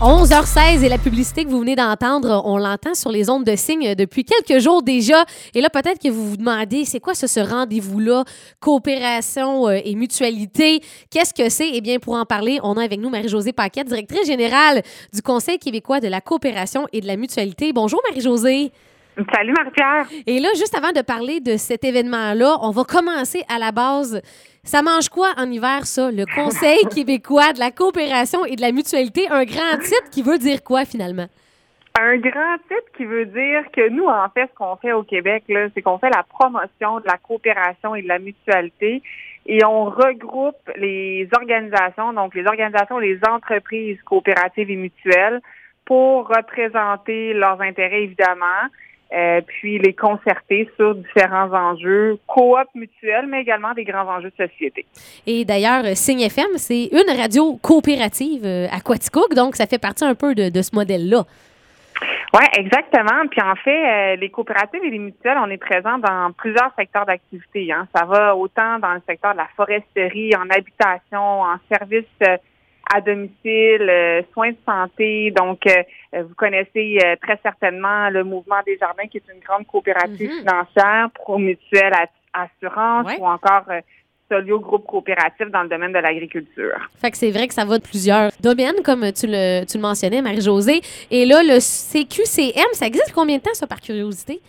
11h16 et la publicité que vous venez d'entendre, on l'entend sur les ondes de signes depuis quelques jours déjà. Et là, peut-être que vous vous demandez, c'est quoi ce, ce rendez-vous-là? Coopération euh, et mutualité? Qu'est-ce que c'est? Eh bien, pour en parler, on a avec nous Marie-Josée Paquette, directrice générale du Conseil québécois de la coopération et de la mutualité. Bonjour, Marie-Josée. Salut Marie-Pierre. Et là, juste avant de parler de cet événement-là, on va commencer à la base. Ça mange quoi en hiver, ça? Le Conseil québécois de la coopération et de la mutualité. Un grand titre qui veut dire quoi, finalement? Un grand titre qui veut dire que nous, en fait, ce qu'on fait au Québec, c'est qu'on fait la promotion de la coopération et de la mutualité et on regroupe les organisations, donc les organisations, les entreprises coopératives et mutuelles pour représenter leurs intérêts, évidemment, euh, puis les concerter sur différents enjeux, coop mutuels, mais également des grands enjeux de société. Et d'ailleurs, Signe FM, c'est une radio coopérative euh, à Quaticook, donc ça fait partie un peu de, de ce modèle-là. Oui, exactement. Puis en fait, euh, les coopératives et les mutuelles, on est présents dans plusieurs secteurs d'activité. Hein. Ça va autant dans le secteur de la foresterie, en habitation, en services à domicile, euh, soins de santé. Donc, euh, vous connaissez euh, très certainement le mouvement des jardins, qui est une grande coopérative mm-hmm. financière pour mutuelle assurance ou encore Solio Groupe Coopératif dans le domaine de l'agriculture. Fait que c'est vrai que ça va de plusieurs domaines, comme tu le, tu le mentionnais, Marie-Josée. Et là, le CQCM, ça existe combien de temps, ça, par curiosité?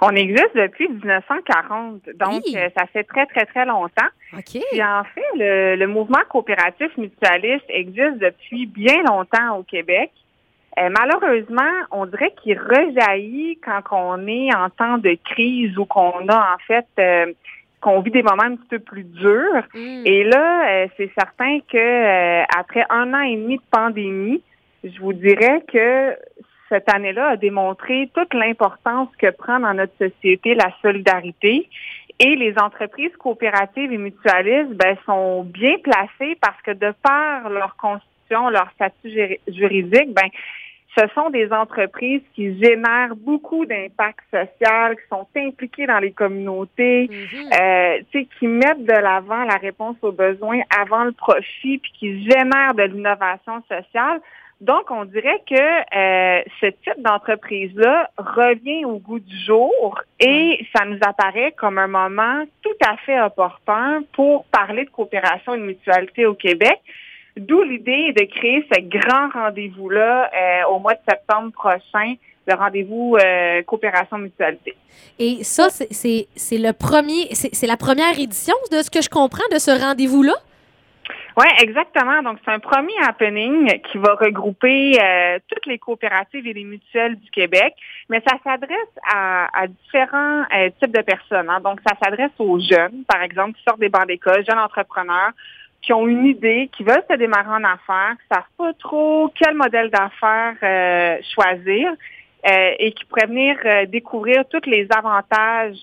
On existe depuis 1940, donc euh, ça fait très, très, très longtemps. OK. Puis en fait, le, mouvement coopératif mutualiste existe depuis bien longtemps au Québec. Euh, malheureusement, on dirait qu'il rejaillit quand on est en temps de crise ou qu'on a en fait euh, qu'on vit des moments un petit peu plus durs. Mm. Et là, c'est certain que après un an et demi de pandémie, je vous dirais que cette année-là a démontré toute l'importance que prend dans notre société la solidarité. Et les entreprises coopératives et mutualistes ben, sont bien placées parce que de par leur constitution, leur statut juridique, ben, ce sont des entreprises qui génèrent beaucoup d'impact social, qui sont impliquées dans les communautés, mm-hmm. euh, qui mettent de l'avant la réponse aux besoins avant le profit, puis qui génèrent de l'innovation sociale. Donc, on dirait que euh, ce type d'entreprise-là revient au goût du jour et ça nous apparaît comme un moment tout à fait opportun pour parler de coopération et de mutualité au Québec. D'où l'idée de créer ce grand rendez-vous-là euh, au mois de septembre prochain, le rendez-vous euh, coopération mutualité. Et ça, c'est le premier, c'est la première édition de ce que je comprends de ce rendez-vous-là? Oui, exactement. Donc, c'est un premier happening qui va regrouper euh, toutes les coopératives et les mutuelles du Québec, mais ça s'adresse à, différents euh, types de personnes. Hein. Donc, ça s'adresse aux jeunes, par exemple, qui sortent des bancs d'école, jeunes entrepreneurs, qui ont une idée, qui veulent se démarrer en affaires, qui savent pas trop quel modèle d'affaires euh, choisir. et qui pourraient venir découvrir tous les avantages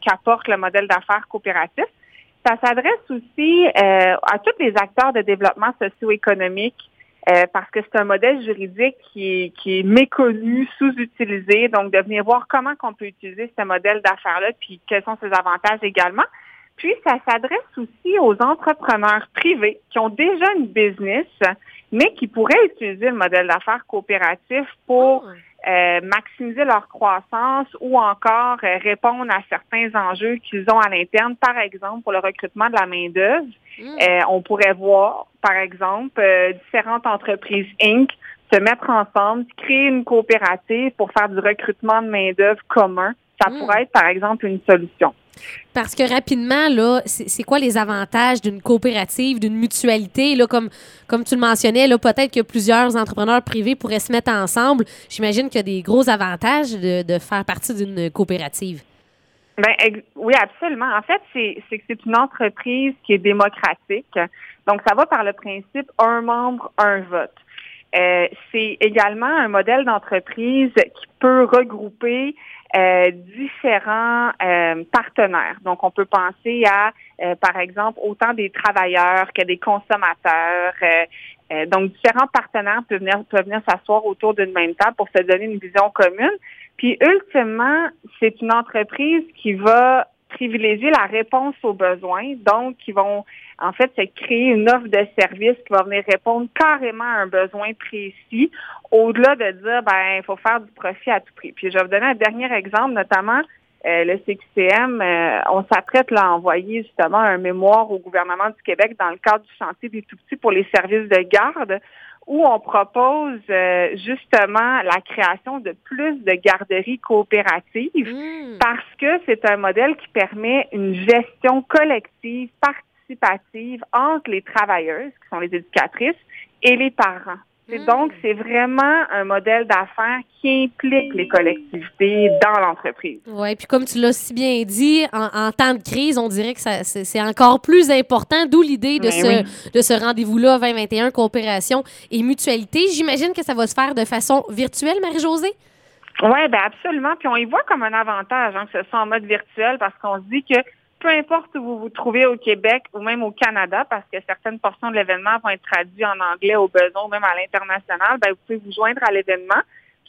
qu'apporte le modèle d'affaires coopératif. Ça s'adresse aussi euh, à tous les acteurs de développement socio-économique euh, parce que c'est un modèle juridique qui est, qui est méconnu, sous-utilisé. Donc, de venir voir comment on peut utiliser ce modèle d'affaires-là, puis quels sont ses avantages également. Puis, ça s'adresse aussi aux entrepreneurs privés qui ont déjà une business, mais qui pourraient utiliser le modèle d'affaires coopératif pour... Ah. Euh, maximiser leur croissance ou encore euh, répondre à certains enjeux qu'ils ont à l'interne. Par exemple, pour le recrutement de la main-d'œuvre, mm. euh, on pourrait voir, par exemple, différentes entreprises Inc. se mettre ensemble, créer une coopérative pour faire du recrutement de main-d'œuvre commun. Ça mm. pourrait être, par exemple, une solution. Parce que rapidement, là, c'est quoi les avantages d'une coopérative, d'une mutualité? Là, comme, comme tu le mentionnais, là, peut-être que plusieurs entrepreneurs privés pourraient se mettre ensemble. J'imagine qu'il y a des gros avantages de, faire partie d'une coopérative. Ben, oui, absolument. En fait, c'est que c'est une entreprise qui est démocratique. Donc, ça va par le principe un membre, un vote. Euh, c'est également un modèle d'entreprise qui peut regrouper euh, différents euh, partenaires. Donc, on peut penser à, euh, par exemple, autant des travailleurs que des consommateurs. donc, différents partenaires peuvent venir, peuvent venir s'asseoir autour d'une même table pour se donner une vision commune. Puis, ultimement, c'est une entreprise qui va privilégier la réponse aux besoins, donc qui vont en fait se créer une offre de service qui va venir répondre carrément à un besoin précis, au-delà de dire ben il faut faire du profit à tout prix. Puis je vais vous donner un dernier exemple, notamment euh, le CQCM, euh, on s'apprête à envoyer justement un mémoire au gouvernement du Québec dans le cadre du chantier des tout-petits pour les services de garde où on propose euh, justement la création de plus de garderies coopératives mmh. parce que c'est un modèle qui permet une gestion collective, participative entre les travailleuses, qui sont les éducatrices, et les parents. Donc, c'est vraiment un modèle d'affaires qui implique les collectivités dans l'entreprise. Oui, puis comme tu l'as si bien dit, en, temps de crise, on dirait que c'est encore plus important, d'où l'idée de, ben ce, de ce rendez-vous-là 2021, coopération et mutualité. J'imagine que ça va se faire de façon virtuelle, Marie-Josée? Oui, bien absolument. Puis on y voit comme un avantage hein, que ce soit en mode virtuel parce qu'on se dit que peu importe où vous vous trouvez au Québec ou même au Canada, parce que certaines portions de l'événement vont être traduites en anglais au besoin, ou même à l'international, ben, vous pouvez vous joindre à l'événement.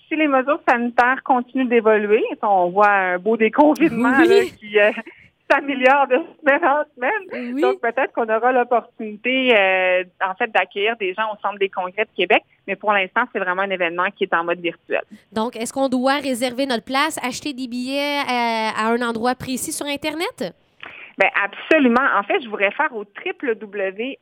Si les mesures sanitaires continuent d'évoluer, on voit un beau déconfinement qui euh, s'améliore de semaine en semaine. Donc peut-être qu'on aura l'opportunité euh, en fait d'accueillir des gens au Centre des congrès de Québec, mais pour l'instant, c'est vraiment un événement qui est en mode virtuel. Donc, est-ce qu'on doit réserver notre place, acheter des billets euh, à un endroit précis sur Internet? Ben absolument. En fait, je vous réfère au www.rdv.coop,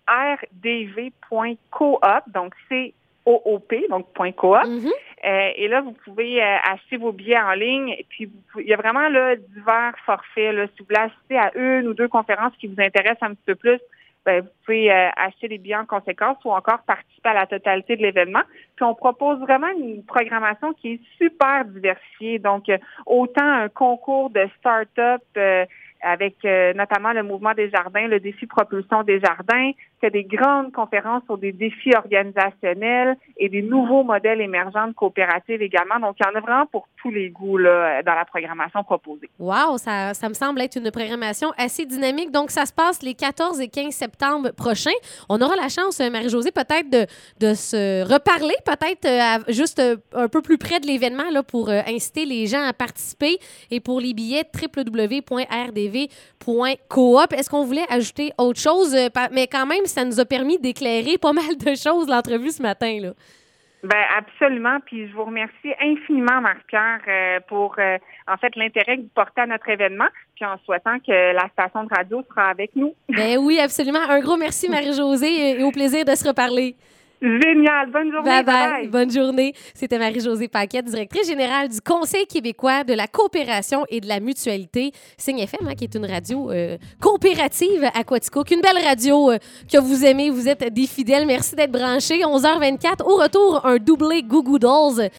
donc c'est OOP, donc .coop. Mm-hmm. euh, et là, vous pouvez euh, acheter vos billets en ligne. Et puis, il y a vraiment là, divers forfaits. Là, si vous voulez assister à une ou deux conférences qui vous intéressent un petit peu plus, ben, vous pouvez euh, acheter des billets en conséquence ou encore participer à la totalité de l'événement. Puis on propose vraiment une programmation qui est super diversifiée. Donc, euh, autant un concours de start-up avec euh, notamment le mouvement des jardins, le défi propulsion des jardins, fait des grandes conférences sur des défis organisationnels et des nouveaux modèles émergents de coopératives également. Donc, il y en a vraiment pour tous les goûts là, dans la programmation proposée. Wow, ça, ça me semble être une programmation assez dynamique. Donc, ça se passe les 14 et 15 septembre prochains. On aura la chance, euh, Marie-Josée, peut-être de, de se reparler, peut-être euh, juste un peu plus près de l'événement pour inciter les gens à participer. Et pour les billets, www.rdv Coop. Est-ce qu'on voulait ajouter autre chose? Euh, mais quand même, ça nous a permis d'éclairer pas mal de choses, l'entrevue ce matin. Là. Ben absolument. Puis je vous remercie infiniment, Marc-Pierre, euh, pour euh, en fait l'intérêt que vous portez à notre événement, puis en souhaitant que la station de radio sera avec nous. Ben oui, absolument. Un gros merci, Marie-Josée, et au plaisir de se reparler. Génial. Bonne journée. Bye bye. Bonne journée. C'était Marie-Josée Paquette, directrice générale du Conseil québécois de la coopération et de la mutualité. Signe FM, hein, qui est une radio euh, coopérative à Quatico. Une belle radio euh, que vous aimez. Vous êtes des fidèles. Merci d'être branchés. 11h24. Au retour, un doublé Goo Dolls.